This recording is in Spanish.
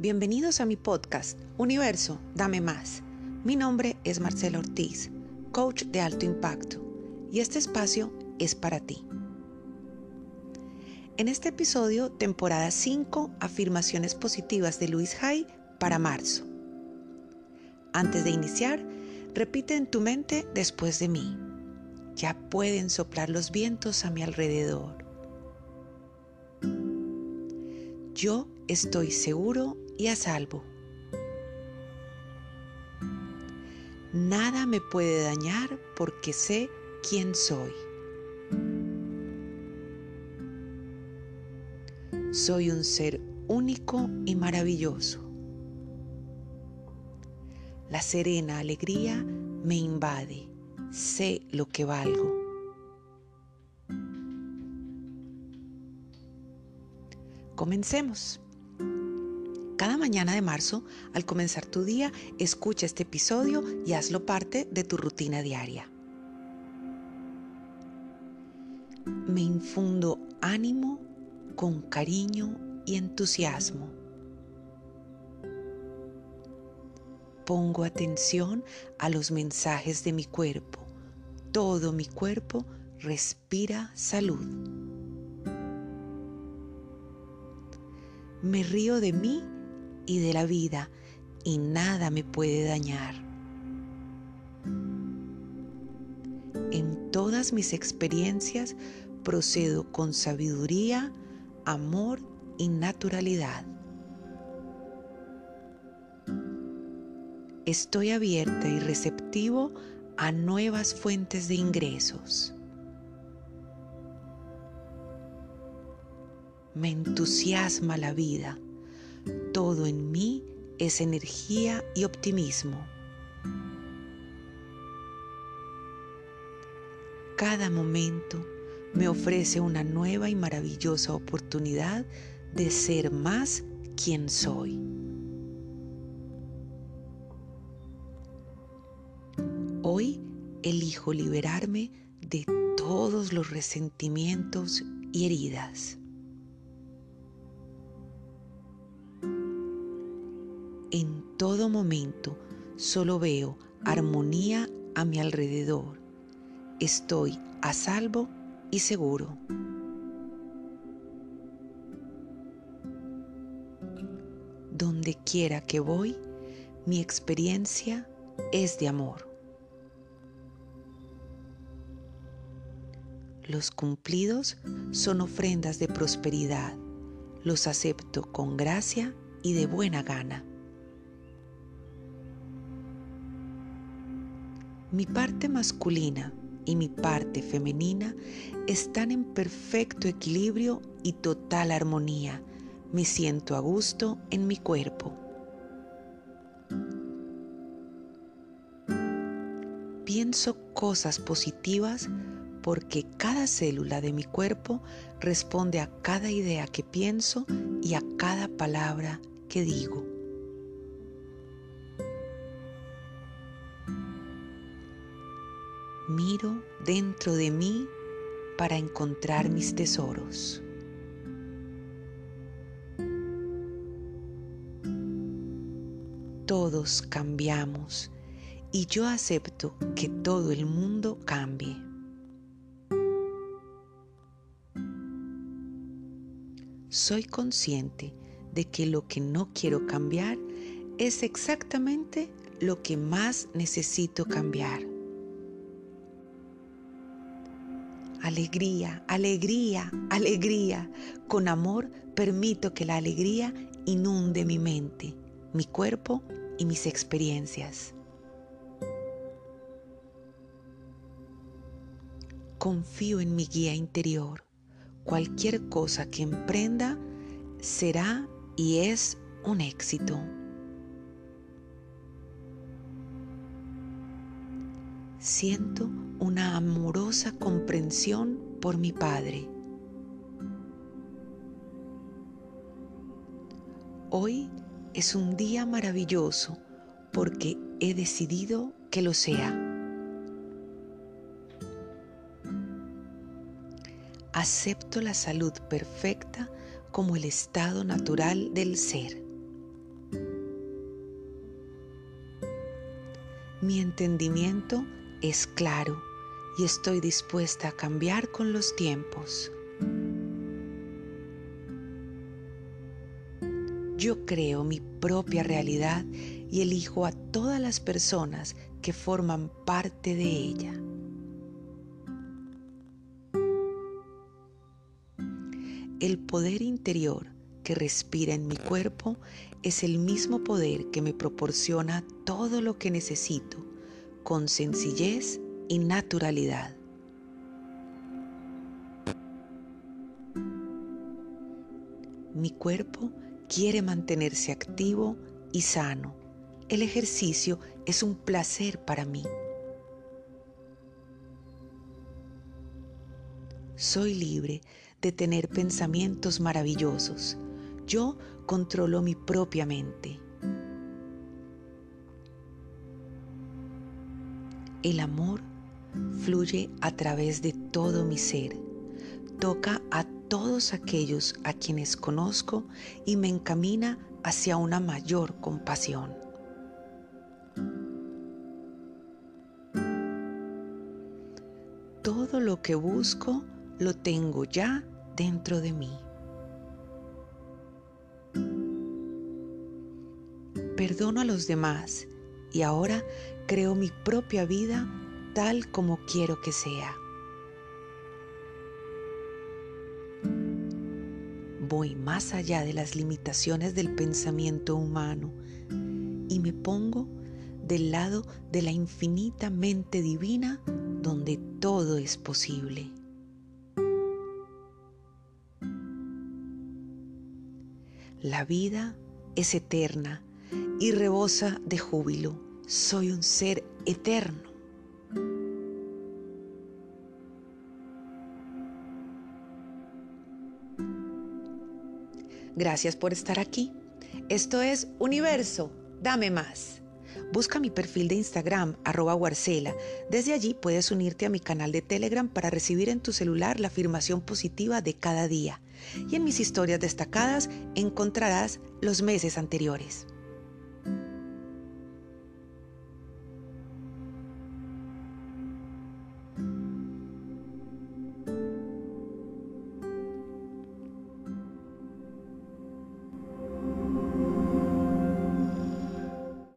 Bienvenidos a mi podcast, Universo, dame más. Mi nombre es Marcela Ortiz, coach de alto impacto, y este espacio es para ti. En este episodio, temporada 5, afirmaciones positivas de Luis Hay para marzo. Antes de iniciar, repite en tu mente después de mí. Ya pueden soplar los vientos a mi alrededor. Yo estoy seguro y a salvo. Nada me puede dañar porque sé quién soy. Soy un ser único y maravilloso. La serena alegría me invade. Sé lo que valgo. Comencemos. Cada mañana de marzo, al comenzar tu día, escucha este episodio y hazlo parte de tu rutina diaria. Me infundo ánimo con cariño y entusiasmo. Pongo atención a los mensajes de mi cuerpo. Todo mi cuerpo respira salud. Me río de mí y de la vida y nada me puede dañar. En todas mis experiencias procedo con sabiduría, amor y naturalidad. Estoy abierta y receptivo a nuevas fuentes de ingresos. me entusiasma la vida. Todo en mí es energía y optimismo. Cada momento me ofrece una nueva y maravillosa oportunidad de ser más quien soy. Hoy elijo liberarme de todos los resentimientos y heridas. En todo momento solo veo armonía a mi alrededor. Estoy a salvo y seguro. Donde quiera que voy, mi experiencia es de amor. Los cumplidos son ofrendas de prosperidad. Los acepto con gracia y de buena gana. Mi parte masculina y mi parte femenina están en perfecto equilibrio y total armonía. Me siento a gusto en mi cuerpo. Pienso cosas positivas porque cada célula de mi cuerpo responde a cada idea que pienso y a cada palabra que digo. Miro dentro de mí para encontrar mis tesoros. Todos cambiamos y yo acepto que todo el mundo cambie. Soy consciente de que lo que no quiero cambiar es exactamente lo que más necesito cambiar. Alegría, alegría, alegría. Con amor permito que la alegría inunde mi mente, mi cuerpo y mis experiencias. Confío en mi guía interior. Cualquier cosa que emprenda será y es un éxito. Siento una amorosa comprensión por mi Padre. Hoy es un día maravilloso porque he decidido que lo sea. Acepto la salud perfecta como el estado natural del ser. Mi entendimiento es claro y estoy dispuesta a cambiar con los tiempos. Yo creo mi propia realidad y elijo a todas las personas que forman parte de ella. El poder interior que respira en mi cuerpo es el mismo poder que me proporciona todo lo que necesito con sencillez y naturalidad. Mi cuerpo quiere mantenerse activo y sano. El ejercicio es un placer para mí. Soy libre de tener pensamientos maravillosos. Yo controlo mi propia mente. El amor fluye a través de todo mi ser. Toca a todos aquellos a quienes conozco y me encamina hacia una mayor compasión. Todo lo que busco lo tengo ya dentro de mí. Perdono a los demás y ahora creo mi propia vida tal como quiero que sea. Voy más allá de las limitaciones del pensamiento humano y me pongo del lado de la infinita mente divina donde todo es posible. La vida es eterna y rebosa de júbilo. Soy un ser eterno. Gracias por estar aquí. Esto es Universo, dame más. Busca mi perfil de Instagram, arroba Guarcela. Desde allí puedes unirte a mi canal de Telegram para recibir en tu celular la afirmación positiva de cada día. Y en mis historias destacadas encontrarás los meses anteriores.